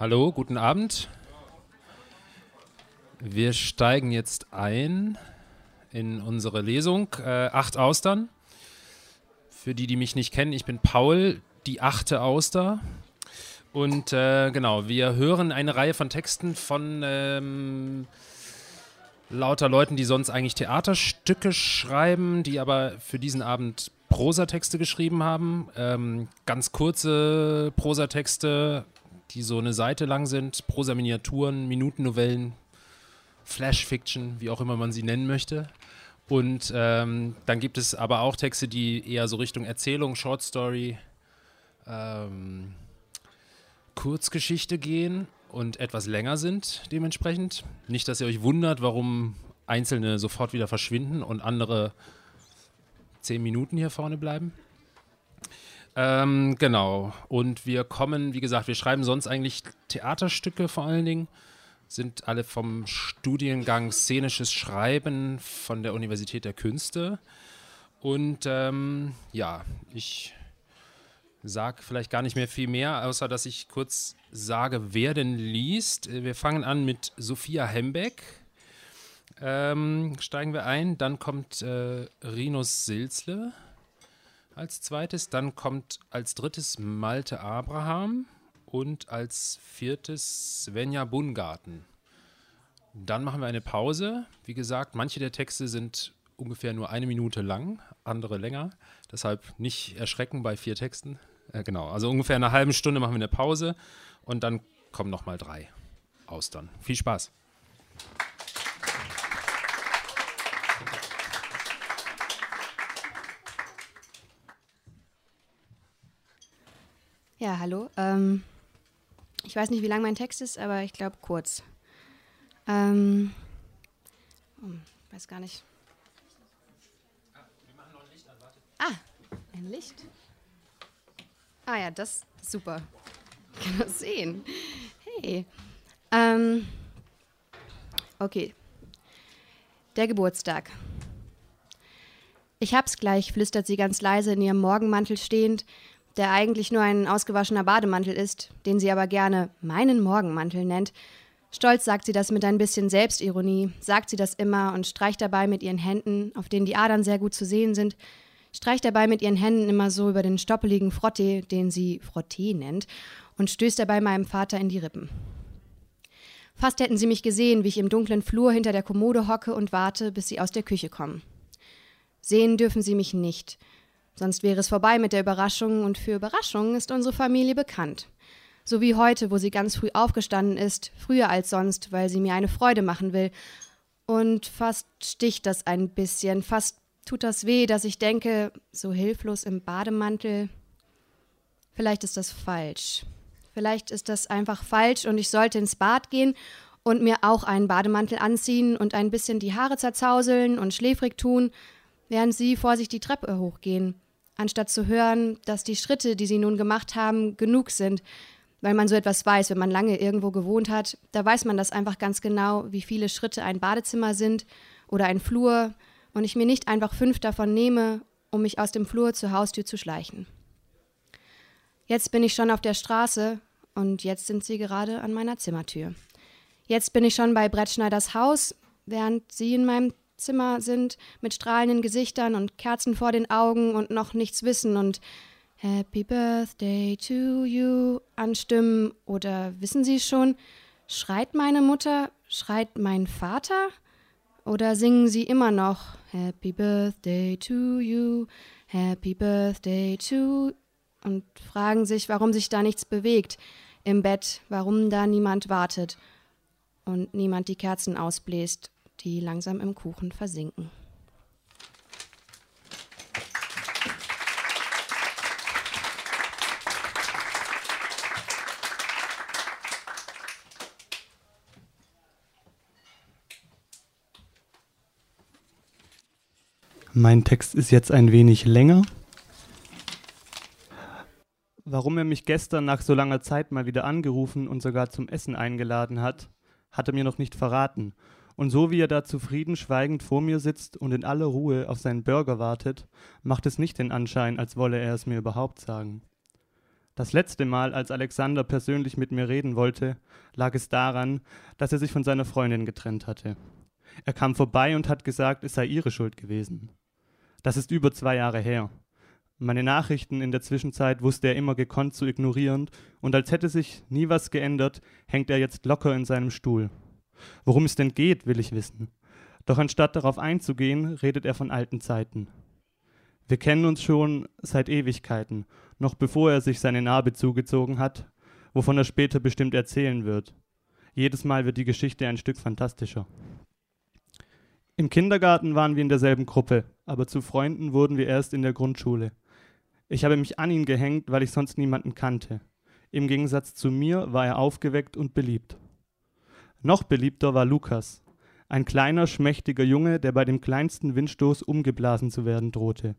Hallo, guten Abend. Wir steigen jetzt ein in unsere Lesung. Äh, acht Austern. Für die, die mich nicht kennen, ich bin Paul, die achte Auster. Und äh, genau, wir hören eine Reihe von Texten von ähm, lauter Leuten, die sonst eigentlich Theaterstücke schreiben, die aber für diesen Abend Prosatexte geschrieben haben. Ähm, ganz kurze Prosatexte, die so eine Seite lang sind. Prosa-Miniaturen, Minutennovellen, Flash-Fiction, wie auch immer man sie nennen möchte. Und ähm, dann gibt es aber auch Texte, die eher so Richtung Erzählung, Short Story, ähm, Kurzgeschichte gehen und etwas länger sind dementsprechend. Nicht, dass ihr euch wundert, warum einzelne sofort wieder verschwinden und andere zehn Minuten hier vorne bleiben. Ähm, genau. Und wir kommen, wie gesagt, wir schreiben sonst eigentlich Theaterstücke vor allen Dingen. Sind alle vom Studiengang Szenisches Schreiben von der Universität der Künste. Und ähm, ja, ich sage vielleicht gar nicht mehr viel mehr, außer dass ich kurz sage, wer denn liest. Wir fangen an mit Sophia Hembeck. Ähm, steigen wir ein. Dann kommt äh, Rinus Silzle als zweites. Dann kommt als drittes Malte Abraham und als viertes Svenja Bungarten. Dann machen wir eine Pause. Wie gesagt, manche der Texte sind ungefähr nur eine Minute lang, andere länger. Deshalb nicht erschrecken bei vier Texten. Äh, genau, also ungefähr eine halbe Stunde machen wir eine Pause und dann kommen nochmal drei Austern. Viel Spaß. Ja, hallo. Ähm, ich weiß nicht, wie lang mein Text ist, aber ich glaube kurz. Ähm, oh, weiß gar nicht. Ah, ein Licht. Ah ja, das ist super. Ich kann das sehen. Hey. Ähm, okay. Der Geburtstag. Ich hab's gleich, flüstert sie ganz leise in ihrem Morgenmantel stehend, der eigentlich nur ein ausgewaschener Bademantel ist, den sie aber gerne meinen Morgenmantel nennt. Stolz sagt sie das mit ein bisschen Selbstironie, sagt sie das immer und streicht dabei mit ihren Händen, auf denen die Adern sehr gut zu sehen sind, streicht dabei mit ihren Händen immer so über den stoppeligen Frottee, den sie Frottee nennt, und stößt dabei meinem Vater in die Rippen. Fast hätten sie mich gesehen, wie ich im dunklen Flur hinter der Kommode hocke und warte, bis sie aus der Küche kommen. Sehen dürfen sie mich nicht, Sonst wäre es vorbei mit der Überraschung und für Überraschungen ist unsere Familie bekannt. So wie heute, wo sie ganz früh aufgestanden ist, früher als sonst, weil sie mir eine Freude machen will. Und fast sticht das ein bisschen, fast tut das weh, dass ich denke, so hilflos im Bademantel. Vielleicht ist das falsch. Vielleicht ist das einfach falsch und ich sollte ins Bad gehen und mir auch einen Bademantel anziehen und ein bisschen die Haare zerzauseln und schläfrig tun, während sie vor sich die Treppe hochgehen anstatt zu hören, dass die Schritte, die sie nun gemacht haben, genug sind, weil man so etwas weiß, wenn man lange irgendwo gewohnt hat, da weiß man das einfach ganz genau, wie viele Schritte ein Badezimmer sind oder ein Flur und ich mir nicht einfach fünf davon nehme, um mich aus dem Flur zur Haustür zu schleichen. Jetzt bin ich schon auf der Straße und jetzt sind sie gerade an meiner Zimmertür. Jetzt bin ich schon bei Brettschneiders Haus, während sie in meinem Zimmer sind, mit strahlenden Gesichtern und Kerzen vor den Augen und noch nichts wissen und Happy Birthday to you anstimmen oder wissen Sie schon, schreit meine Mutter, schreit mein Vater? Oder singen sie immer noch Happy Birthday to you, Happy Birthday to und fragen sich, warum sich da nichts bewegt im Bett, warum da niemand wartet und niemand die Kerzen ausbläst die langsam im Kuchen versinken. Mein Text ist jetzt ein wenig länger. Warum er mich gestern nach so langer Zeit mal wieder angerufen und sogar zum Essen eingeladen hat, hat er mir noch nicht verraten und so wie er da zufrieden schweigend vor mir sitzt und in aller Ruhe auf seinen Burger wartet, macht es nicht den Anschein, als wolle er es mir überhaupt sagen. Das letzte Mal, als Alexander persönlich mit mir reden wollte, lag es daran, dass er sich von seiner Freundin getrennt hatte. Er kam vorbei und hat gesagt, es sei ihre Schuld gewesen. Das ist über zwei Jahre her. Meine Nachrichten in der Zwischenzeit wusste er immer gekonnt zu ignorieren, und als hätte sich nie was geändert, hängt er jetzt locker in seinem Stuhl. Worum es denn geht, will ich wissen. Doch anstatt darauf einzugehen, redet er von alten Zeiten. Wir kennen uns schon seit Ewigkeiten, noch bevor er sich seine Narbe zugezogen hat, wovon er später bestimmt erzählen wird. Jedes Mal wird die Geschichte ein Stück fantastischer. Im Kindergarten waren wir in derselben Gruppe, aber zu Freunden wurden wir erst in der Grundschule. Ich habe mich an ihn gehängt, weil ich sonst niemanden kannte. Im Gegensatz zu mir war er aufgeweckt und beliebt. Noch beliebter war Lukas, ein kleiner, schmächtiger Junge, der bei dem kleinsten Windstoß umgeblasen zu werden drohte.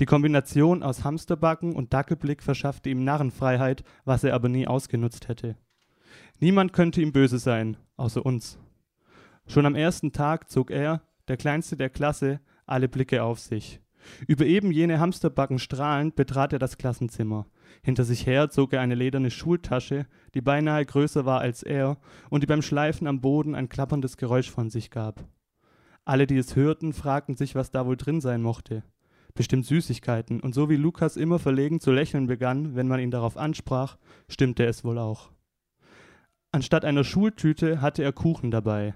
Die Kombination aus Hamsterbacken und Dackelblick verschaffte ihm Narrenfreiheit, was er aber nie ausgenutzt hätte. Niemand könnte ihm böse sein, außer uns. Schon am ersten Tag zog er, der kleinste der Klasse, alle Blicke auf sich. Über eben jene Hamsterbacken strahlend betrat er das Klassenzimmer. Hinter sich her zog er eine lederne Schultasche, die beinahe größer war als er und die beim Schleifen am Boden ein klapperndes Geräusch von sich gab. Alle, die es hörten, fragten sich, was da wohl drin sein mochte. Bestimmt Süßigkeiten, und so wie Lukas immer verlegen zu lächeln begann, wenn man ihn darauf ansprach, stimmte es wohl auch. Anstatt einer Schultüte hatte er Kuchen dabei.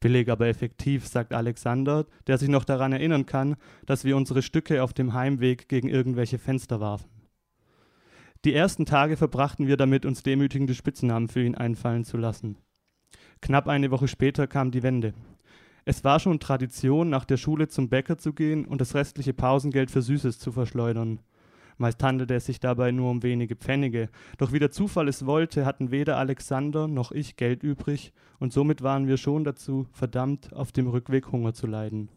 Billig, aber effektiv, sagt Alexander, der sich noch daran erinnern kann, dass wir unsere Stücke auf dem Heimweg gegen irgendwelche Fenster warfen. Die ersten Tage verbrachten wir damit, uns demütigende Spitznamen für ihn einfallen zu lassen. Knapp eine Woche später kam die Wende. Es war schon Tradition, nach der Schule zum Bäcker zu gehen und das restliche Pausengeld für Süßes zu verschleudern. Meist handelte es sich dabei nur um wenige Pfennige, doch wie der Zufall es wollte, hatten weder Alexander noch ich Geld übrig, und somit waren wir schon dazu verdammt, auf dem Rückweg Hunger zu leiden.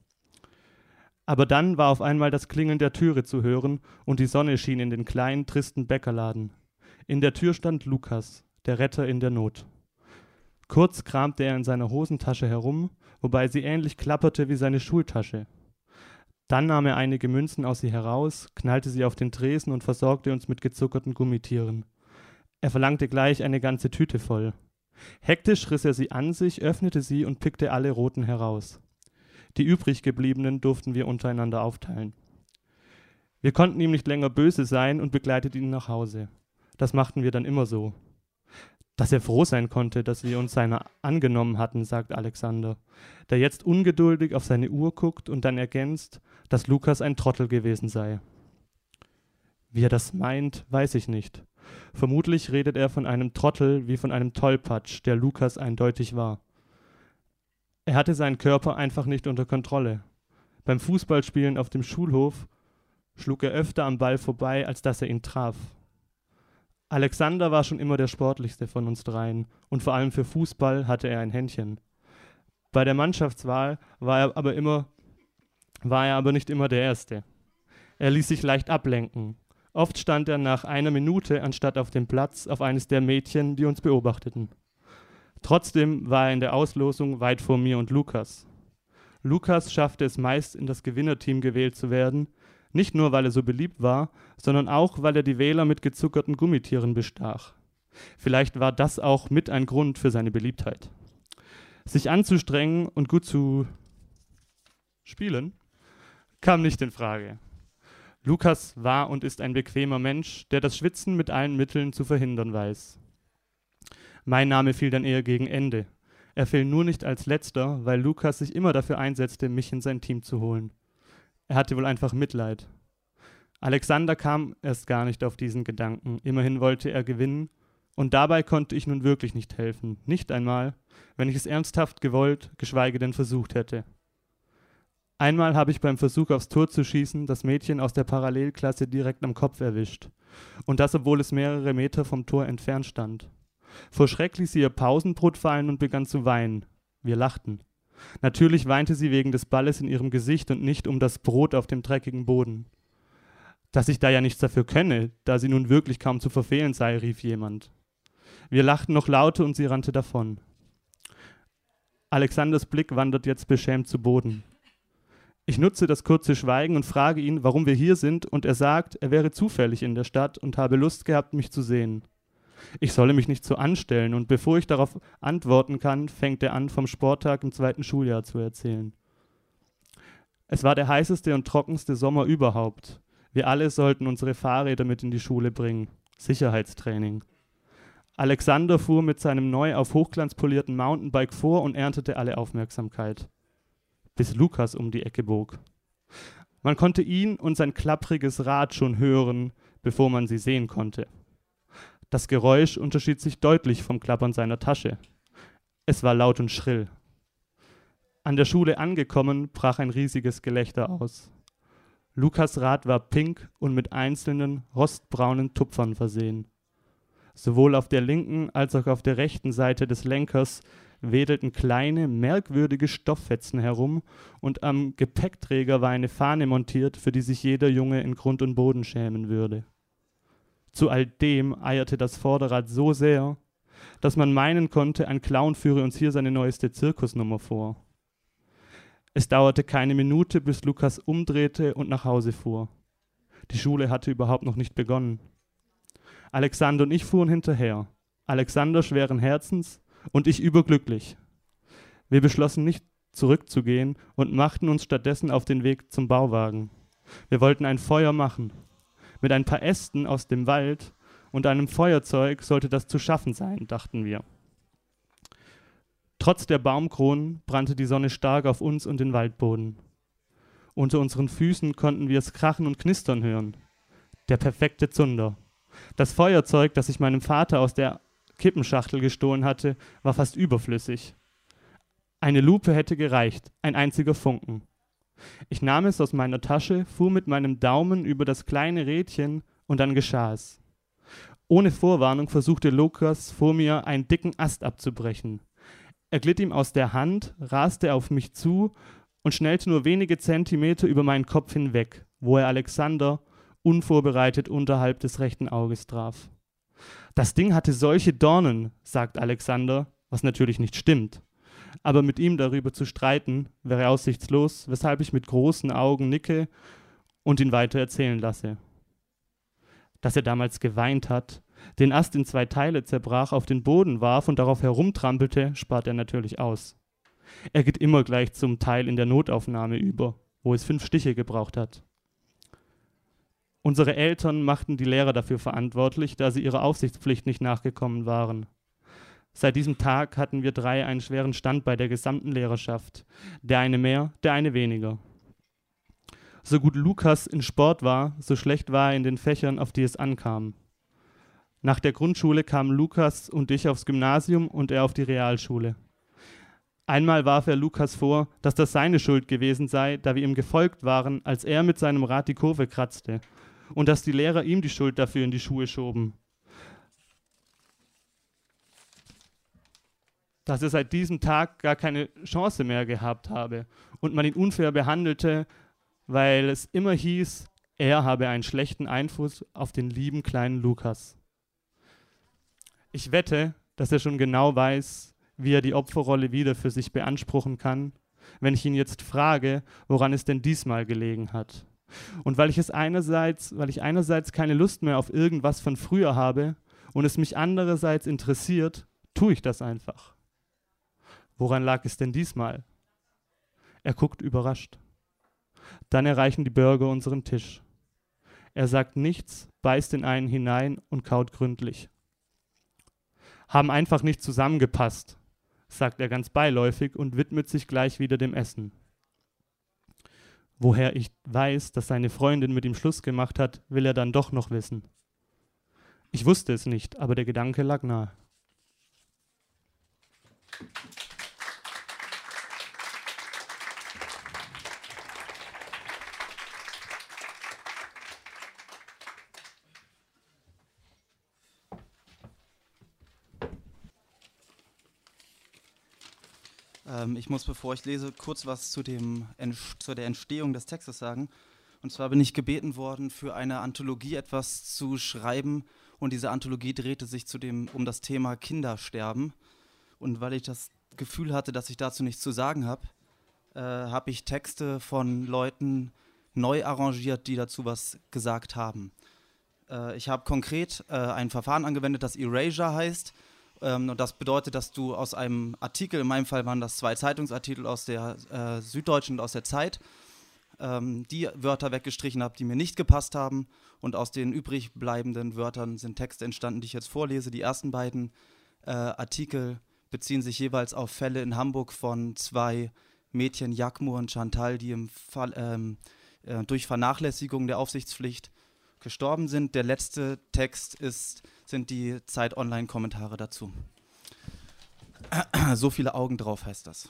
Aber dann war auf einmal das Klingeln der Türe zu hören, und die Sonne schien in den kleinen, tristen Bäckerladen. In der Tür stand Lukas, der Retter in der Not. Kurz kramte er in seiner Hosentasche herum, wobei sie ähnlich klapperte wie seine Schultasche. Dann nahm er einige Münzen aus ihr heraus, knallte sie auf den Tresen und versorgte uns mit gezuckerten Gummitieren. Er verlangte gleich eine ganze Tüte voll. Hektisch riss er sie an sich, öffnete sie und pickte alle roten heraus. Die übrig gebliebenen durften wir untereinander aufteilen. Wir konnten ihm nicht länger böse sein und begleiteten ihn nach Hause. Das machten wir dann immer so. Dass er froh sein konnte, dass wir uns seiner angenommen hatten, sagt Alexander, der jetzt ungeduldig auf seine Uhr guckt und dann ergänzt, dass Lukas ein Trottel gewesen sei. Wie er das meint, weiß ich nicht. Vermutlich redet er von einem Trottel wie von einem Tollpatsch, der Lukas eindeutig war. Er hatte seinen Körper einfach nicht unter Kontrolle. Beim Fußballspielen auf dem Schulhof schlug er öfter am Ball vorbei, als dass er ihn traf. Alexander war schon immer der sportlichste von uns dreien und vor allem für Fußball hatte er ein Händchen. Bei der Mannschaftswahl war er aber immer war er aber nicht immer der Erste. Er ließ sich leicht ablenken. Oft stand er nach einer Minute anstatt auf dem Platz auf eines der Mädchen, die uns beobachteten. Trotzdem war er in der Auslosung weit vor mir und Lukas. Lukas schaffte es meist, in das Gewinnerteam gewählt zu werden, nicht nur, weil er so beliebt war, sondern auch, weil er die Wähler mit gezuckerten Gummitieren bestach. Vielleicht war das auch mit ein Grund für seine Beliebtheit. Sich anzustrengen und gut zu spielen, kam nicht in Frage. Lukas war und ist ein bequemer Mensch, der das Schwitzen mit allen Mitteln zu verhindern weiß. Mein Name fiel dann eher gegen Ende. Er fiel nur nicht als letzter, weil Lukas sich immer dafür einsetzte, mich in sein Team zu holen. Er hatte wohl einfach Mitleid. Alexander kam erst gar nicht auf diesen Gedanken. Immerhin wollte er gewinnen, und dabei konnte ich nun wirklich nicht helfen. Nicht einmal, wenn ich es ernsthaft gewollt, geschweige denn versucht hätte. Einmal habe ich beim Versuch aufs Tor zu schießen das Mädchen aus der Parallelklasse direkt am Kopf erwischt. Und das, obwohl es mehrere Meter vom Tor entfernt stand. Vor Schreck ließ sie ihr Pausenbrot fallen und begann zu weinen. Wir lachten. Natürlich weinte sie wegen des Balles in ihrem Gesicht und nicht um das Brot auf dem dreckigen Boden. Dass ich da ja nichts dafür könne, da sie nun wirklich kaum zu verfehlen sei, rief jemand. Wir lachten noch lauter und sie rannte davon. Alexanders Blick wandert jetzt beschämt zu Boden. Ich nutze das kurze Schweigen und frage ihn, warum wir hier sind, und er sagt, er wäre zufällig in der Stadt und habe Lust gehabt, mich zu sehen. Ich solle mich nicht so anstellen, und bevor ich darauf antworten kann, fängt er an, vom Sporttag im zweiten Schuljahr zu erzählen. Es war der heißeste und trockenste Sommer überhaupt. Wir alle sollten unsere Fahrräder mit in die Schule bringen. Sicherheitstraining. Alexander fuhr mit seinem neu auf Hochglanz polierten Mountainbike vor und erntete alle Aufmerksamkeit. Bis Lukas um die Ecke bog. Man konnte ihn und sein klappriges Rad schon hören, bevor man sie sehen konnte. Das Geräusch unterschied sich deutlich vom Klappern seiner Tasche. Es war laut und schrill. An der Schule angekommen, brach ein riesiges Gelächter aus. Lukas Rad war pink und mit einzelnen rostbraunen Tupfern versehen. Sowohl auf der linken als auch auf der rechten Seite des Lenkers wedelten kleine, merkwürdige Stofffetzen herum und am Gepäckträger war eine Fahne montiert, für die sich jeder Junge in Grund und Boden schämen würde. Zu all dem eierte das Vorderrad so sehr, dass man meinen konnte, ein Clown führe uns hier seine neueste Zirkusnummer vor. Es dauerte keine Minute, bis Lukas umdrehte und nach Hause fuhr. Die Schule hatte überhaupt noch nicht begonnen. Alexander und ich fuhren hinterher. Alexander schweren Herzens und ich überglücklich. Wir beschlossen nicht zurückzugehen und machten uns stattdessen auf den Weg zum Bauwagen. Wir wollten ein Feuer machen. Mit ein paar Ästen aus dem Wald und einem Feuerzeug sollte das zu schaffen sein, dachten wir. Trotz der Baumkronen brannte die Sonne stark auf uns und den Waldboden. Unter unseren Füßen konnten wir es krachen und knistern hören. Der perfekte Zunder. Das Feuerzeug, das ich meinem Vater aus der Kippenschachtel gestohlen hatte, war fast überflüssig. Eine Lupe hätte gereicht, ein einziger Funken. Ich nahm es aus meiner Tasche, fuhr mit meinem Daumen über das kleine Rädchen und dann geschah es. Ohne Vorwarnung versuchte Lukas vor mir einen dicken Ast abzubrechen. Er glitt ihm aus der Hand, raste auf mich zu und schnellte nur wenige Zentimeter über meinen Kopf hinweg, wo er Alexander unvorbereitet unterhalb des rechten Auges traf. Das Ding hatte solche Dornen, sagt Alexander, was natürlich nicht stimmt aber mit ihm darüber zu streiten, wäre aussichtslos, weshalb ich mit großen Augen nicke und ihn weiter erzählen lasse. Dass er damals geweint hat, den Ast in zwei Teile zerbrach, auf den Boden warf und darauf herumtrampelte, spart er natürlich aus. Er geht immer gleich zum Teil in der Notaufnahme über, wo es fünf Stiche gebraucht hat. Unsere Eltern machten die Lehrer dafür verantwortlich, da sie ihrer Aufsichtspflicht nicht nachgekommen waren. Seit diesem Tag hatten wir drei einen schweren Stand bei der gesamten Lehrerschaft. Der eine mehr, der eine weniger. So gut Lukas in Sport war, so schlecht war er in den Fächern, auf die es ankam. Nach der Grundschule kamen Lukas und ich aufs Gymnasium und er auf die Realschule. Einmal warf er Lukas vor, dass das seine Schuld gewesen sei, da wir ihm gefolgt waren, als er mit seinem Rad die Kurve kratzte, und dass die Lehrer ihm die Schuld dafür in die Schuhe schoben. Dass er seit diesem Tag gar keine Chance mehr gehabt habe und man ihn unfair behandelte, weil es immer hieß, er habe einen schlechten Einfluss auf den lieben kleinen Lukas. Ich wette, dass er schon genau weiß, wie er die Opferrolle wieder für sich beanspruchen kann, wenn ich ihn jetzt frage, woran es denn diesmal gelegen hat. Und weil ich es einerseits, weil ich einerseits keine Lust mehr auf irgendwas von früher habe und es mich andererseits interessiert, tue ich das einfach. Woran lag es denn diesmal? Er guckt überrascht. Dann erreichen die Bürger unseren Tisch. Er sagt nichts, beißt in einen hinein und kaut gründlich. Haben einfach nicht zusammengepasst, sagt er ganz beiläufig und widmet sich gleich wieder dem Essen. Woher ich weiß, dass seine Freundin mit ihm Schluss gemacht hat, will er dann doch noch wissen. Ich wusste es nicht, aber der Gedanke lag nahe. Ähm, ich muss, bevor ich lese, kurz was zu, dem, zu der Entstehung des Textes sagen. Und zwar bin ich gebeten worden, für eine Anthologie etwas zu schreiben. Und diese Anthologie drehte sich zu dem, um das Thema Kindersterben. Und weil ich das Gefühl hatte, dass ich dazu nichts zu sagen habe, äh, habe ich Texte von Leuten neu arrangiert, die dazu was gesagt haben. Äh, ich habe konkret äh, ein Verfahren angewendet, das Erasure heißt. Ähm, und das bedeutet, dass du aus einem Artikel, in meinem Fall waren das zwei Zeitungsartikel aus der äh, Süddeutschen und aus der Zeit, ähm, die Wörter weggestrichen habe, die mir nicht gepasst haben. Und aus den übrig bleibenden Wörtern sind Texte entstanden, die ich jetzt vorlese. Die ersten beiden äh, Artikel beziehen sich jeweils auf Fälle in Hamburg von zwei Mädchen, Jakmur und Chantal, die im Fall, ähm, äh, durch Vernachlässigung der Aufsichtspflicht gestorben sind. Der letzte Text ist, sind die Zeit Online-Kommentare dazu. So viele Augen drauf heißt das.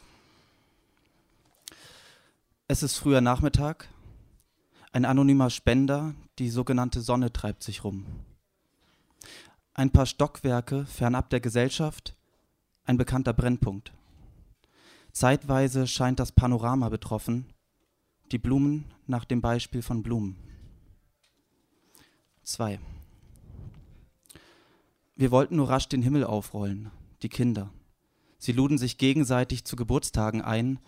Es ist früher Nachmittag. Ein anonymer Spender, die sogenannte Sonne treibt sich rum. Ein paar Stockwerke fernab der Gesellschaft, ein bekannter Brennpunkt. Zeitweise scheint das Panorama betroffen, die Blumen nach dem Beispiel von Blumen. 2. Wir wollten nur rasch den Himmel aufrollen, die Kinder. Sie luden sich gegenseitig zu Geburtstagen ein,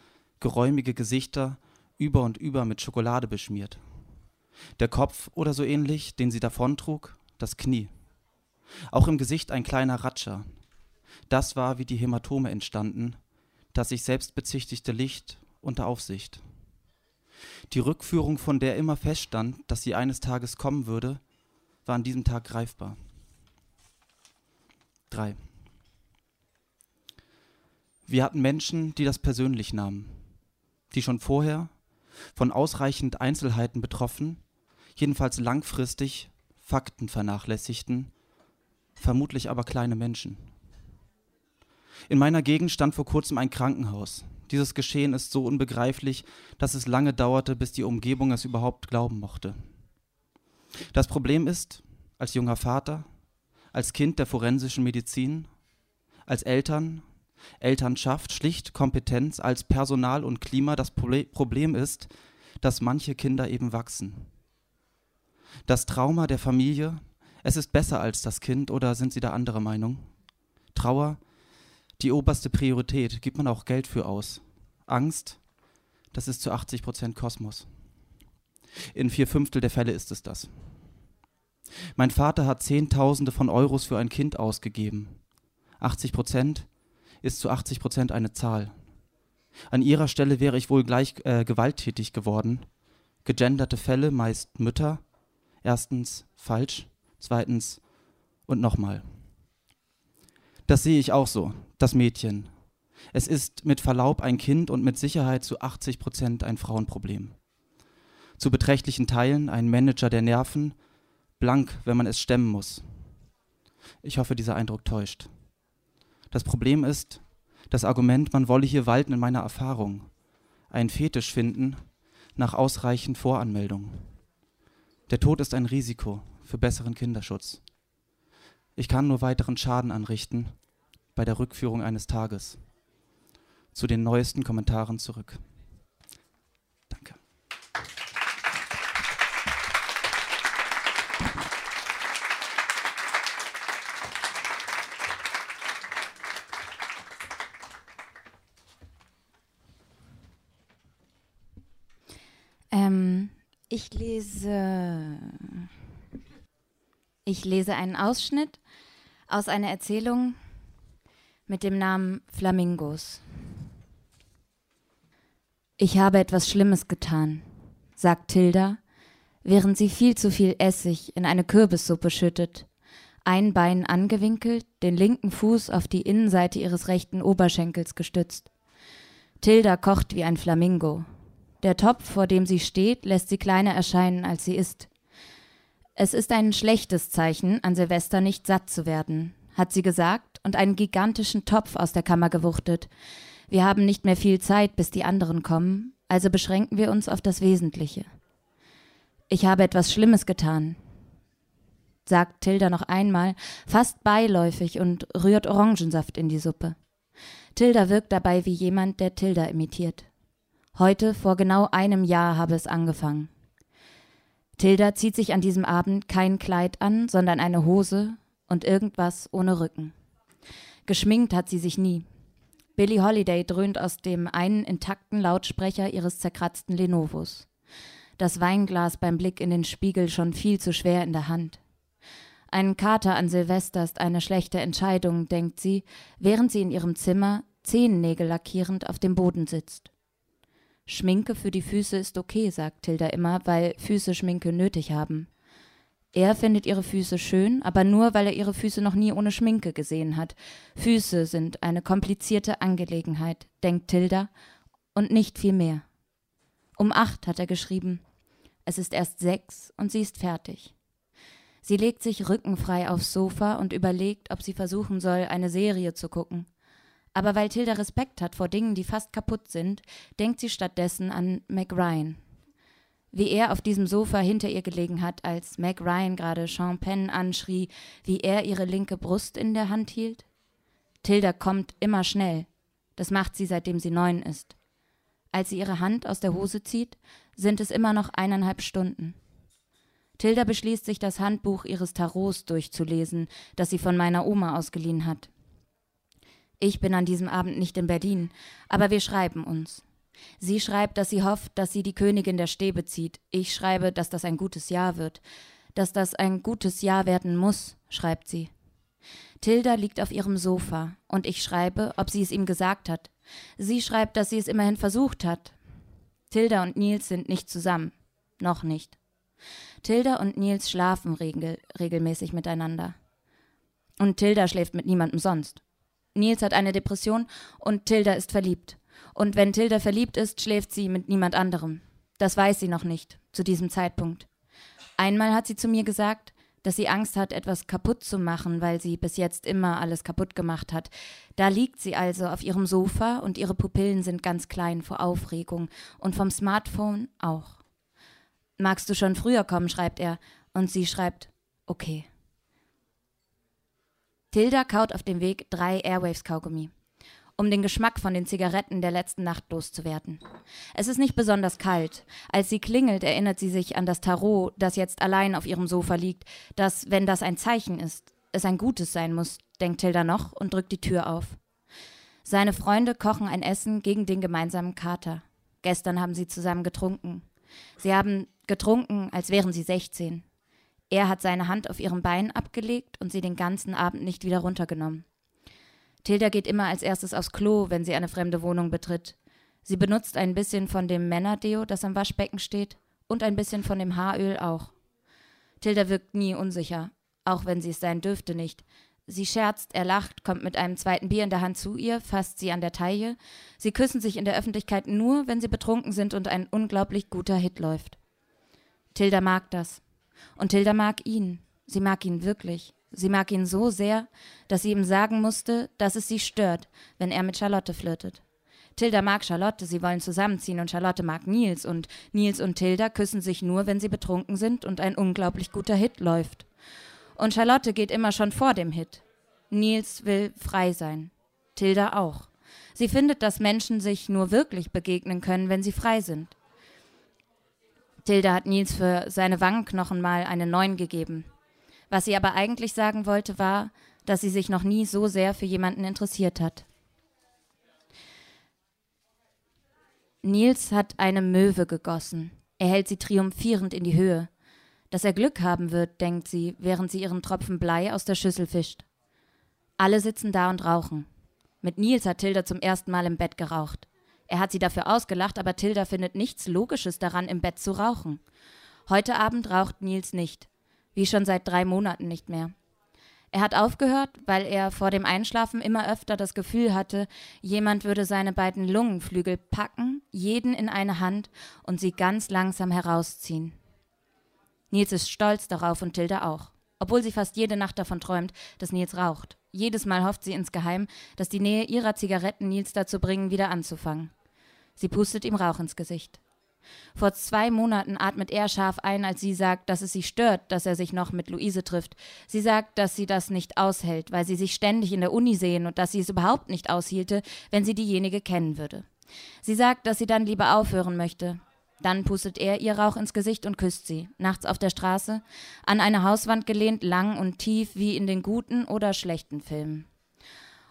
geräumige Gesichter, über und über mit Schokolade beschmiert. Der Kopf oder so ähnlich, den sie davontrug, das Knie. Auch im Gesicht ein kleiner Ratscher. Das war, wie die Hämatome entstanden, das sich selbst bezichtigte Licht unter Aufsicht. Die Rückführung, von der immer feststand, dass sie eines Tages kommen würde, war an diesem Tag greifbar. 3. Wir hatten Menschen, die das persönlich nahmen, die schon vorher von ausreichend Einzelheiten betroffen, jedenfalls langfristig Fakten vernachlässigten, vermutlich aber kleine Menschen. In meiner Gegend stand vor kurzem ein Krankenhaus. Dieses Geschehen ist so unbegreiflich, dass es lange dauerte, bis die Umgebung es überhaupt glauben mochte. Das Problem ist, als junger Vater, als Kind der forensischen Medizin, als Eltern, Elternschaft, schlicht Kompetenz, als Personal und Klima, das Problem ist, dass manche Kinder eben wachsen. Das Trauma der Familie, es ist besser als das Kind oder sind Sie da anderer Meinung? Trauer, die oberste Priorität, gibt man auch Geld für aus. Angst, das ist zu 80 Prozent Kosmos. In vier Fünftel der Fälle ist es das. Mein Vater hat Zehntausende von Euros für ein Kind ausgegeben. 80 Prozent ist zu 80 Prozent eine Zahl. An ihrer Stelle wäre ich wohl gleich äh, gewalttätig geworden. Gegenderte Fälle, meist Mütter. Erstens falsch, zweitens und nochmal. Das sehe ich auch so, das Mädchen. Es ist mit Verlaub ein Kind und mit Sicherheit zu 80 Prozent ein Frauenproblem. Zu beträchtlichen Teilen ein Manager der Nerven, blank, wenn man es stemmen muss. Ich hoffe, dieser Eindruck täuscht. Das Problem ist, das Argument, man wolle hier walten in meiner Erfahrung, einen Fetisch finden nach ausreichend Voranmeldung. Der Tod ist ein Risiko für besseren Kinderschutz. Ich kann nur weiteren Schaden anrichten bei der Rückführung eines Tages. Zu den neuesten Kommentaren zurück. Danke. Ähm, ich lese. Ich lese einen Ausschnitt aus einer Erzählung mit dem Namen Flamingos. Ich habe etwas Schlimmes getan, sagt Tilda, während sie viel zu viel Essig in eine Kürbissuppe schüttet, ein Bein angewinkelt, den linken Fuß auf die Innenseite ihres rechten Oberschenkels gestützt. Tilda kocht wie ein Flamingo, der Topf, vor dem sie steht, lässt sie kleiner erscheinen, als sie ist. Es ist ein schlechtes Zeichen, an Silvester nicht satt zu werden, hat sie gesagt und einen gigantischen Topf aus der Kammer gewuchtet. Wir haben nicht mehr viel Zeit, bis die anderen kommen, also beschränken wir uns auf das Wesentliche. Ich habe etwas Schlimmes getan, sagt Tilda noch einmal, fast beiläufig und rührt Orangensaft in die Suppe. Tilda wirkt dabei wie jemand, der Tilda imitiert. Heute, vor genau einem Jahr, habe es angefangen. Tilda zieht sich an diesem Abend kein Kleid an, sondern eine Hose und irgendwas ohne Rücken. Geschminkt hat sie sich nie. Billie Holiday dröhnt aus dem einen intakten Lautsprecher ihres zerkratzten Lenovos. Das Weinglas beim Blick in den Spiegel schon viel zu schwer in der Hand. Ein Kater an Silvester ist eine schlechte Entscheidung, denkt sie, während sie in ihrem Zimmer, Zehennägel lackierend, auf dem Boden sitzt. Schminke für die Füße ist okay, sagt Tilda immer, weil Füße Schminke nötig haben. Er findet ihre Füße schön, aber nur, weil er ihre Füße noch nie ohne Schminke gesehen hat. Füße sind eine komplizierte Angelegenheit, denkt Tilda, und nicht viel mehr. Um acht hat er geschrieben. Es ist erst sechs und sie ist fertig. Sie legt sich rückenfrei aufs Sofa und überlegt, ob sie versuchen soll, eine Serie zu gucken. Aber weil Tilda Respekt hat vor Dingen, die fast kaputt sind, denkt sie stattdessen an Mac Ryan. Wie er auf diesem Sofa hinter ihr gelegen hat, als Mac Ryan gerade Penn anschrie, wie er ihre linke Brust in der Hand hielt. Tilda kommt immer schnell. Das macht sie, seitdem sie neun ist. Als sie ihre Hand aus der Hose zieht, sind es immer noch eineinhalb Stunden. Tilda beschließt sich, das Handbuch ihres Tarots durchzulesen, das sie von meiner Oma ausgeliehen hat. Ich bin an diesem Abend nicht in Berlin, aber wir schreiben uns. Sie schreibt, dass sie hofft, dass sie die Königin der Stäbe zieht. Ich schreibe, dass das ein gutes Jahr wird. Dass das ein gutes Jahr werden muss, schreibt sie. Tilda liegt auf ihrem Sofa und ich schreibe, ob sie es ihm gesagt hat. Sie schreibt, dass sie es immerhin versucht hat. Tilda und Nils sind nicht zusammen. Noch nicht. Tilda und Nils schlafen regel regelmäßig miteinander. Und Tilda schläft mit niemandem sonst. Nils hat eine Depression und Tilda ist verliebt. Und wenn Tilda verliebt ist, schläft sie mit niemand anderem. Das weiß sie noch nicht, zu diesem Zeitpunkt. Einmal hat sie zu mir gesagt, dass sie Angst hat, etwas kaputt zu machen, weil sie bis jetzt immer alles kaputt gemacht hat. Da liegt sie also auf ihrem Sofa und ihre Pupillen sind ganz klein vor Aufregung und vom Smartphone auch. Magst du schon früher kommen, schreibt er, und sie schreibt, okay. Tilda kaut auf dem Weg drei Airwaves-Kaugummi, um den Geschmack von den Zigaretten der letzten Nacht loszuwerden. Es ist nicht besonders kalt. Als sie klingelt, erinnert sie sich an das Tarot, das jetzt allein auf ihrem Sofa liegt, dass, wenn das ein Zeichen ist, es ein gutes sein muss, denkt Tilda noch und drückt die Tür auf. Seine Freunde kochen ein Essen gegen den gemeinsamen Kater. Gestern haben sie zusammen getrunken. Sie haben getrunken, als wären sie 16. Er hat seine Hand auf ihrem Bein abgelegt und sie den ganzen Abend nicht wieder runtergenommen. Tilda geht immer als erstes aufs Klo, wenn sie eine fremde Wohnung betritt. Sie benutzt ein bisschen von dem Männerdeo, das am Waschbecken steht, und ein bisschen von dem Haaröl auch. Tilda wirkt nie unsicher, auch wenn sie es sein dürfte nicht. Sie scherzt, er lacht, kommt mit einem zweiten Bier in der Hand zu ihr, fasst sie an der Taille. Sie küssen sich in der Öffentlichkeit nur, wenn sie betrunken sind und ein unglaublich guter Hit läuft. Tilda mag das. Und Tilda mag ihn. Sie mag ihn wirklich. Sie mag ihn so sehr, dass sie ihm sagen musste, dass es sie stört, wenn er mit Charlotte flirtet. Tilda mag Charlotte, sie wollen zusammenziehen und Charlotte mag Nils und Nils und Tilda küssen sich nur, wenn sie betrunken sind und ein unglaublich guter Hit läuft. Und Charlotte geht immer schon vor dem Hit. Nils will frei sein. Tilda auch. Sie findet, dass Menschen sich nur wirklich begegnen können, wenn sie frei sind. Tilda hat Nils für seine Wangenknochen mal eine Neun gegeben. Was sie aber eigentlich sagen wollte, war, dass sie sich noch nie so sehr für jemanden interessiert hat. Nils hat eine Möwe gegossen. Er hält sie triumphierend in die Höhe. Dass er Glück haben wird, denkt sie, während sie ihren Tropfen Blei aus der Schüssel fischt. Alle sitzen da und rauchen. Mit Nils hat Tilda zum ersten Mal im Bett geraucht. Er hat sie dafür ausgelacht, aber Tilda findet nichts Logisches daran, im Bett zu rauchen. Heute Abend raucht Nils nicht, wie schon seit drei Monaten nicht mehr. Er hat aufgehört, weil er vor dem Einschlafen immer öfter das Gefühl hatte, jemand würde seine beiden Lungenflügel packen, jeden in eine Hand und sie ganz langsam herausziehen. Nils ist stolz darauf und Tilda auch, obwohl sie fast jede Nacht davon träumt, dass Nils raucht. Jedes Mal hofft sie insgeheim, dass die Nähe ihrer Zigaretten Nils dazu bringen, wieder anzufangen. Sie pustet ihm Rauch ins Gesicht. Vor zwei Monaten atmet er scharf ein, als sie sagt, dass es sie stört, dass er sich noch mit Luise trifft. Sie sagt, dass sie das nicht aushält, weil sie sich ständig in der Uni sehen und dass sie es überhaupt nicht aushielte, wenn sie diejenige kennen würde. Sie sagt, dass sie dann lieber aufhören möchte. Dann pustet er ihr Rauch ins Gesicht und küsst sie, nachts auf der Straße, an eine Hauswand gelehnt, lang und tief wie in den guten oder schlechten Filmen.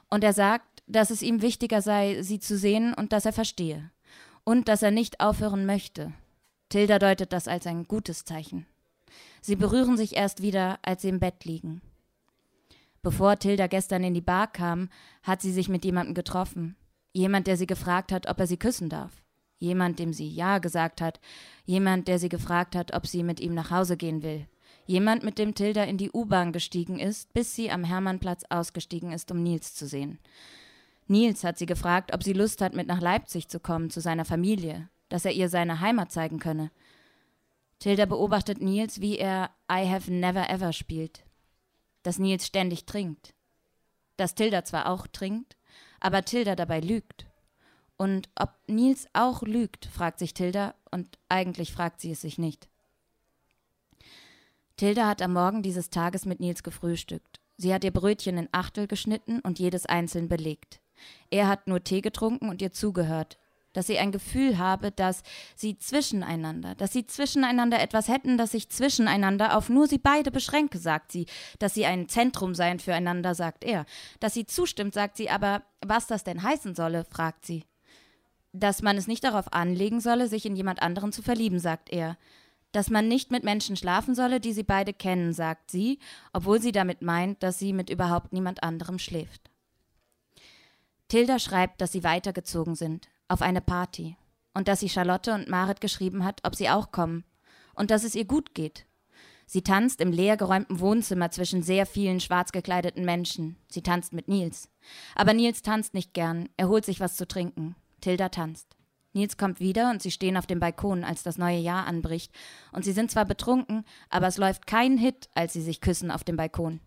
Und er sagt, dass es ihm wichtiger sei, sie zu sehen und dass er verstehe. Und dass er nicht aufhören möchte. Tilda deutet das als ein gutes Zeichen. Sie berühren sich erst wieder, als sie im Bett liegen. Bevor Tilda gestern in die Bar kam, hat sie sich mit jemandem getroffen. Jemand, der sie gefragt hat, ob er sie küssen darf. Jemand, dem sie Ja gesagt hat. Jemand, der sie gefragt hat, ob sie mit ihm nach Hause gehen will. Jemand, mit dem Tilda in die U-Bahn gestiegen ist, bis sie am Hermannplatz ausgestiegen ist, um Nils zu sehen. Nils hat sie gefragt, ob sie Lust hat, mit nach Leipzig zu kommen, zu seiner Familie, dass er ihr seine Heimat zeigen könne. Tilda beobachtet Nils, wie er I have never ever spielt. Dass Nils ständig trinkt. Dass Tilda zwar auch trinkt, aber Tilda dabei lügt. Und ob Nils auch lügt, fragt sich Tilda, und eigentlich fragt sie es sich nicht. Tilda hat am Morgen dieses Tages mit Nils gefrühstückt. Sie hat ihr Brötchen in Achtel geschnitten und jedes einzeln belegt. Er hat nur Tee getrunken und ihr zugehört, dass sie ein Gefühl habe, dass sie zwischeneinander, dass sie zwischeneinander etwas hätten, das sich zwischeneinander auf nur sie beide beschränke, sagt sie, dass sie ein Zentrum seien füreinander, sagt er, dass sie zustimmt, sagt sie, aber was das denn heißen solle, fragt sie. Dass man es nicht darauf anlegen solle, sich in jemand anderen zu verlieben, sagt er. Dass man nicht mit Menschen schlafen solle, die sie beide kennen, sagt sie, obwohl sie damit meint, dass sie mit überhaupt niemand anderem schläft. Tilda schreibt, dass sie weitergezogen sind, auf eine Party, und dass sie Charlotte und Marit geschrieben hat, ob sie auch kommen, und dass es ihr gut geht. Sie tanzt im leergeräumten Wohnzimmer zwischen sehr vielen schwarz gekleideten Menschen. Sie tanzt mit Nils. Aber Nils tanzt nicht gern, er holt sich was zu trinken. Tilda tanzt. Nils kommt wieder und sie stehen auf dem Balkon, als das neue Jahr anbricht. Und sie sind zwar betrunken, aber es läuft kein Hit, als sie sich küssen auf dem Balkon.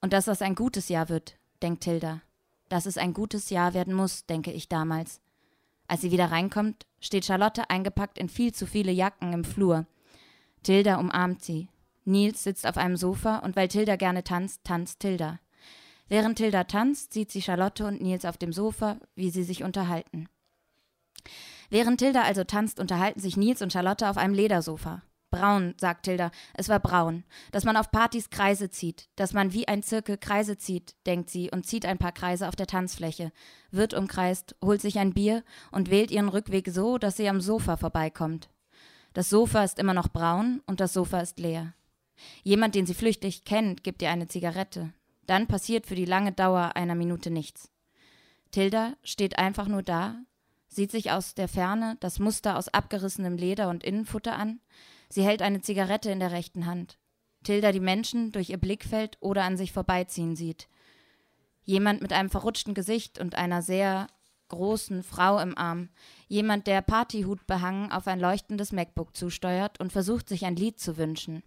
Und dass das ein gutes Jahr wird, denkt Tilda dass es ein gutes Jahr werden muss, denke ich damals. Als sie wieder reinkommt, steht Charlotte eingepackt in viel zu viele Jacken im Flur. Tilda umarmt sie. Nils sitzt auf einem Sofa und weil Tilda gerne tanzt, tanzt Tilda. Während Tilda tanzt, sieht sie Charlotte und Nils auf dem Sofa, wie sie sich unterhalten. Während Tilda also tanzt, unterhalten sich Nils und Charlotte auf einem Ledersofa. Braun, sagt Tilda. Es war braun. Dass man auf Partys Kreise zieht. Dass man wie ein Zirkel Kreise zieht, denkt sie und zieht ein paar Kreise auf der Tanzfläche. Wird umkreist, holt sich ein Bier und wählt ihren Rückweg so, dass sie am Sofa vorbeikommt. Das Sofa ist immer noch braun und das Sofa ist leer. Jemand, den sie flüchtig kennt, gibt ihr eine Zigarette. Dann passiert für die lange Dauer einer Minute nichts. Tilda steht einfach nur da, sieht sich aus der Ferne das Muster aus abgerissenem Leder und Innenfutter an, Sie hält eine Zigarette in der rechten Hand. Tilda die Menschen durch ihr Blickfeld oder an sich vorbeiziehen sieht. Jemand mit einem verrutschten Gesicht und einer sehr großen Frau im Arm. Jemand, der Partyhut behangen auf ein leuchtendes MacBook zusteuert und versucht, sich ein Lied zu wünschen.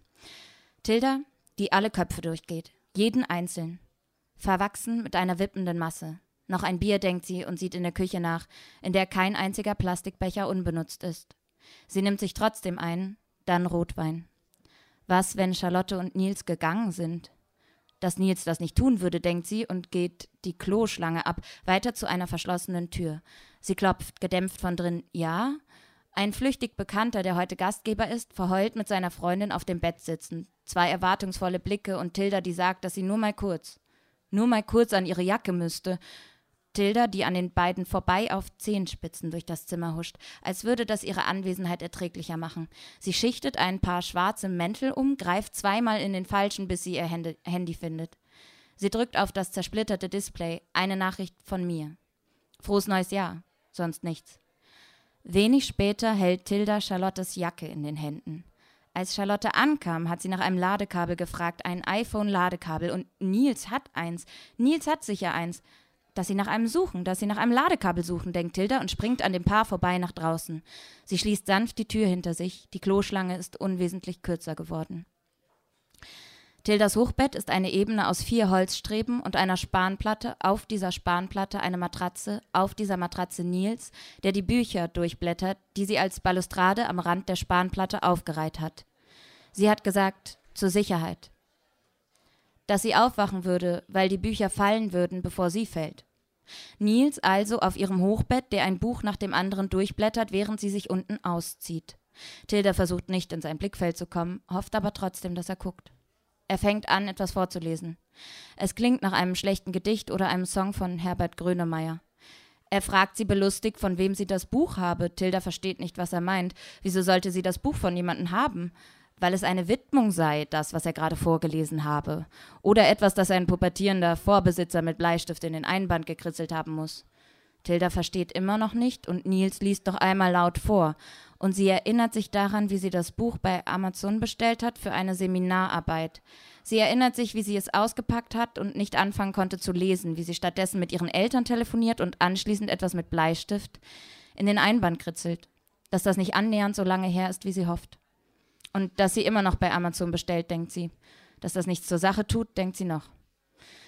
Tilda, die alle Köpfe durchgeht. Jeden einzeln. Verwachsen mit einer wippenden Masse. Noch ein Bier, denkt sie und sieht in der Küche nach, in der kein einziger Plastikbecher unbenutzt ist. Sie nimmt sich trotzdem ein, dann Rotwein. Was, wenn Charlotte und Nils gegangen sind? Dass Nils das nicht tun würde, denkt sie und geht die Kloschlange ab, weiter zu einer verschlossenen Tür. Sie klopft, gedämpft von drin. Ja? Ein flüchtig Bekannter, der heute Gastgeber ist, verheult mit seiner Freundin auf dem Bett sitzen. Zwei erwartungsvolle Blicke und Tilda, die sagt, dass sie nur mal kurz, nur mal kurz an ihre Jacke müsste. Tilda, die an den beiden vorbei auf Zehenspitzen durch das Zimmer huscht, als würde das ihre Anwesenheit erträglicher machen. Sie schichtet ein paar schwarze Mäntel um, greift zweimal in den falschen, bis sie ihr Handy findet. Sie drückt auf das zersplitterte Display. Eine Nachricht von mir. Frohes neues Jahr. Sonst nichts. Wenig später hält Tilda Charlottes Jacke in den Händen. Als Charlotte ankam, hat sie nach einem Ladekabel gefragt, ein iPhone-Ladekabel, und Nils hat eins. Nils hat sicher eins dass sie nach einem suchen, dass sie nach einem Ladekabel suchen, denkt Tilda und springt an dem Paar vorbei nach draußen. Sie schließt sanft die Tür hinter sich, die Kloschlange ist unwesentlich kürzer geworden. Tildas Hochbett ist eine Ebene aus vier Holzstreben und einer Spanplatte, auf dieser Spanplatte eine Matratze, auf dieser Matratze Nils, der die Bücher durchblättert, die sie als Balustrade am Rand der Spanplatte aufgereiht hat. Sie hat gesagt, zur Sicherheit. Dass sie aufwachen würde, weil die Bücher fallen würden, bevor sie fällt. Nils also auf ihrem Hochbett, der ein Buch nach dem anderen durchblättert, während sie sich unten auszieht. Tilda versucht nicht in sein Blickfeld zu kommen, hofft aber trotzdem, dass er guckt. Er fängt an, etwas vorzulesen. Es klingt nach einem schlechten Gedicht oder einem Song von Herbert Grönemeyer. Er fragt sie belustigt, von wem sie das Buch habe. Tilda versteht nicht, was er meint. Wieso sollte sie das Buch von jemandem haben? Weil es eine Widmung sei, das, was er gerade vorgelesen habe. Oder etwas, das ein pubertierender Vorbesitzer mit Bleistift in den Einband gekritzelt haben muss. Tilda versteht immer noch nicht und Nils liest noch einmal laut vor. Und sie erinnert sich daran, wie sie das Buch bei Amazon bestellt hat für eine Seminararbeit. Sie erinnert sich, wie sie es ausgepackt hat und nicht anfangen konnte zu lesen, wie sie stattdessen mit ihren Eltern telefoniert und anschließend etwas mit Bleistift in den Einband kritzelt. Dass das nicht annähernd so lange her ist, wie sie hofft. Und dass sie immer noch bei Amazon bestellt, denkt sie. Dass das nichts zur Sache tut, denkt sie noch.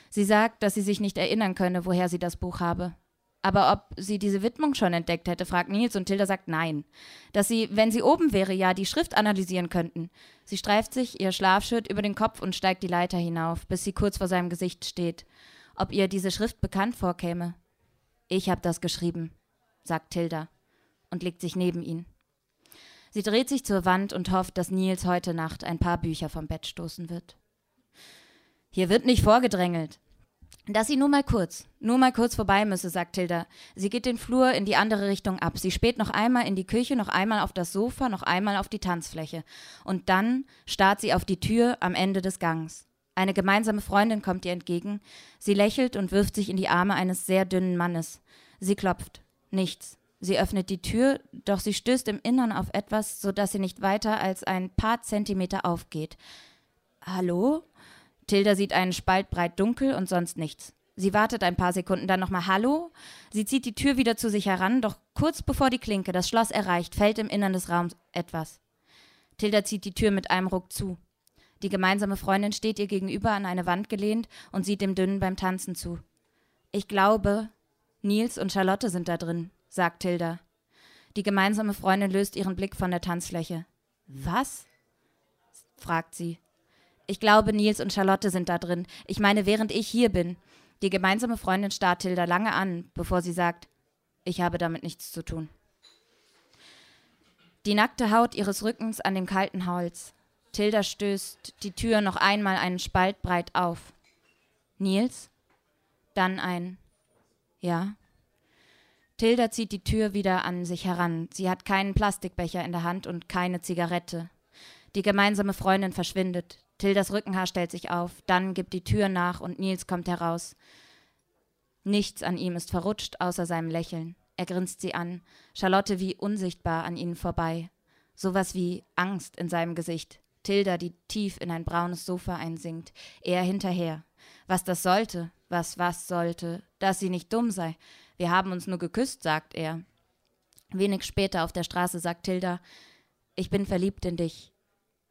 Sie sagt, dass sie sich nicht erinnern könne, woher sie das Buch habe. Aber ob sie diese Widmung schon entdeckt hätte, fragt Nils und Tilda sagt nein. Dass sie, wenn sie oben wäre, ja die Schrift analysieren könnten. Sie streift sich ihr Schlafschild über den Kopf und steigt die Leiter hinauf, bis sie kurz vor seinem Gesicht steht. Ob ihr diese Schrift bekannt vorkäme. Ich hab das geschrieben, sagt Tilda und legt sich neben ihn. Sie dreht sich zur Wand und hofft, dass Nils heute Nacht ein paar Bücher vom Bett stoßen wird. Hier wird nicht vorgedrängelt, dass sie nur mal kurz, nur mal kurz vorbei müsse, sagt Tilda. Sie geht den Flur in die andere Richtung ab. Sie späht noch einmal in die Küche, noch einmal auf das Sofa, noch einmal auf die Tanzfläche. Und dann starrt sie auf die Tür am Ende des Gangs. Eine gemeinsame Freundin kommt ihr entgegen. Sie lächelt und wirft sich in die Arme eines sehr dünnen Mannes. Sie klopft. Nichts. Sie öffnet die Tür, doch sie stößt im Innern auf etwas, so dass sie nicht weiter als ein paar Zentimeter aufgeht. Hallo? Tilda sieht einen Spalt breit dunkel und sonst nichts. Sie wartet ein paar Sekunden, dann nochmal Hallo. Sie zieht die Tür wieder zu sich heran, doch kurz bevor die Klinke das Schloss erreicht, fällt im Innern des Raums etwas. Tilda zieht die Tür mit einem Ruck zu. Die gemeinsame Freundin steht ihr gegenüber an eine Wand gelehnt und sieht dem Dünnen beim Tanzen zu. Ich glaube, Nils und Charlotte sind da drin, sagt Tilda. Die gemeinsame Freundin löst ihren Blick von der Tanzfläche. Was? fragt sie. Ich glaube, Nils und Charlotte sind da drin. Ich meine, während ich hier bin. Die gemeinsame Freundin starrt Tilda lange an, bevor sie sagt, ich habe damit nichts zu tun. Die nackte Haut ihres Rückens an dem kalten Holz. Tilda stößt die Tür noch einmal einen Spalt breit auf. Nils? Dann ein Ja. Tilda zieht die Tür wieder an sich heran. Sie hat keinen Plastikbecher in der Hand und keine Zigarette. Die gemeinsame Freundin verschwindet. Tildas Rückenhaar stellt sich auf, dann gibt die Tür nach und Nils kommt heraus. Nichts an ihm ist verrutscht, außer seinem Lächeln. Er grinst sie an, Charlotte wie unsichtbar an ihnen vorbei. Sowas wie Angst in seinem Gesicht. Tilda, die tief in ein braunes Sofa einsinkt. Er hinterher. Was das sollte, was was sollte, dass sie nicht dumm sei. Wir haben uns nur geküsst, sagt er. Wenig später auf der Straße sagt Tilda, ich bin verliebt in dich.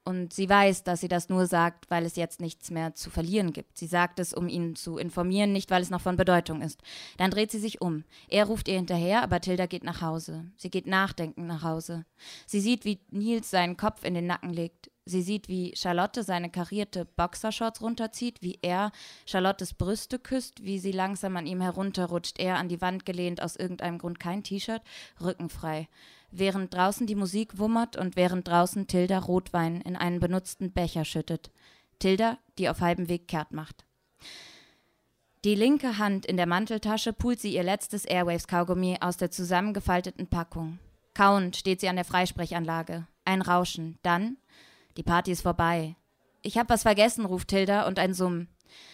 Und sie weiß, dass sie das nur sagt, weil es jetzt nichts mehr zu verlieren gibt. Sie sagt es, um ihn zu informieren, nicht weil es noch von Bedeutung ist. Dann dreht sie sich um. Er ruft ihr hinterher, aber Tilda geht nach Hause. Sie geht nachdenkend nach Hause. Sie sieht, wie Nils seinen Kopf in den Nacken legt. Sie sieht, wie Charlotte seine karierte Boxershorts runterzieht, wie er Charlottes Brüste küsst, wie sie langsam an ihm herunterrutscht, er an die Wand gelehnt, aus irgendeinem Grund kein T-Shirt, rückenfrei während draußen die Musik wummert und während draußen Tilda Rotwein in einen benutzten Becher schüttet. Tilda, die auf halbem Weg kehrt macht. Die linke Hand in der Manteltasche pult sie ihr letztes Airwaves-Kaugummi aus der zusammengefalteten Packung. Kauend steht sie an der Freisprechanlage. Ein Rauschen. Dann, die Party ist vorbei. Ich hab was vergessen, ruft Tilda und ein Summen.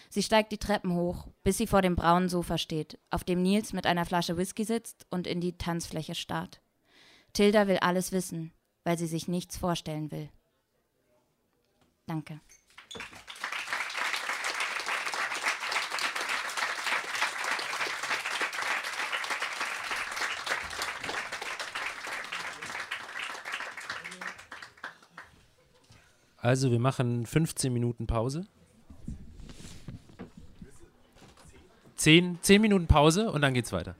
Sie steigt die Treppen hoch, bis sie vor dem braunen Sofa steht, auf dem Nils mit einer Flasche Whisky sitzt und in die Tanzfläche starrt. Tilda will alles wissen, weil sie sich nichts vorstellen will. Danke. Also wir machen 15 Minuten Pause. 10, 10 Minuten Pause und dann geht's weiter.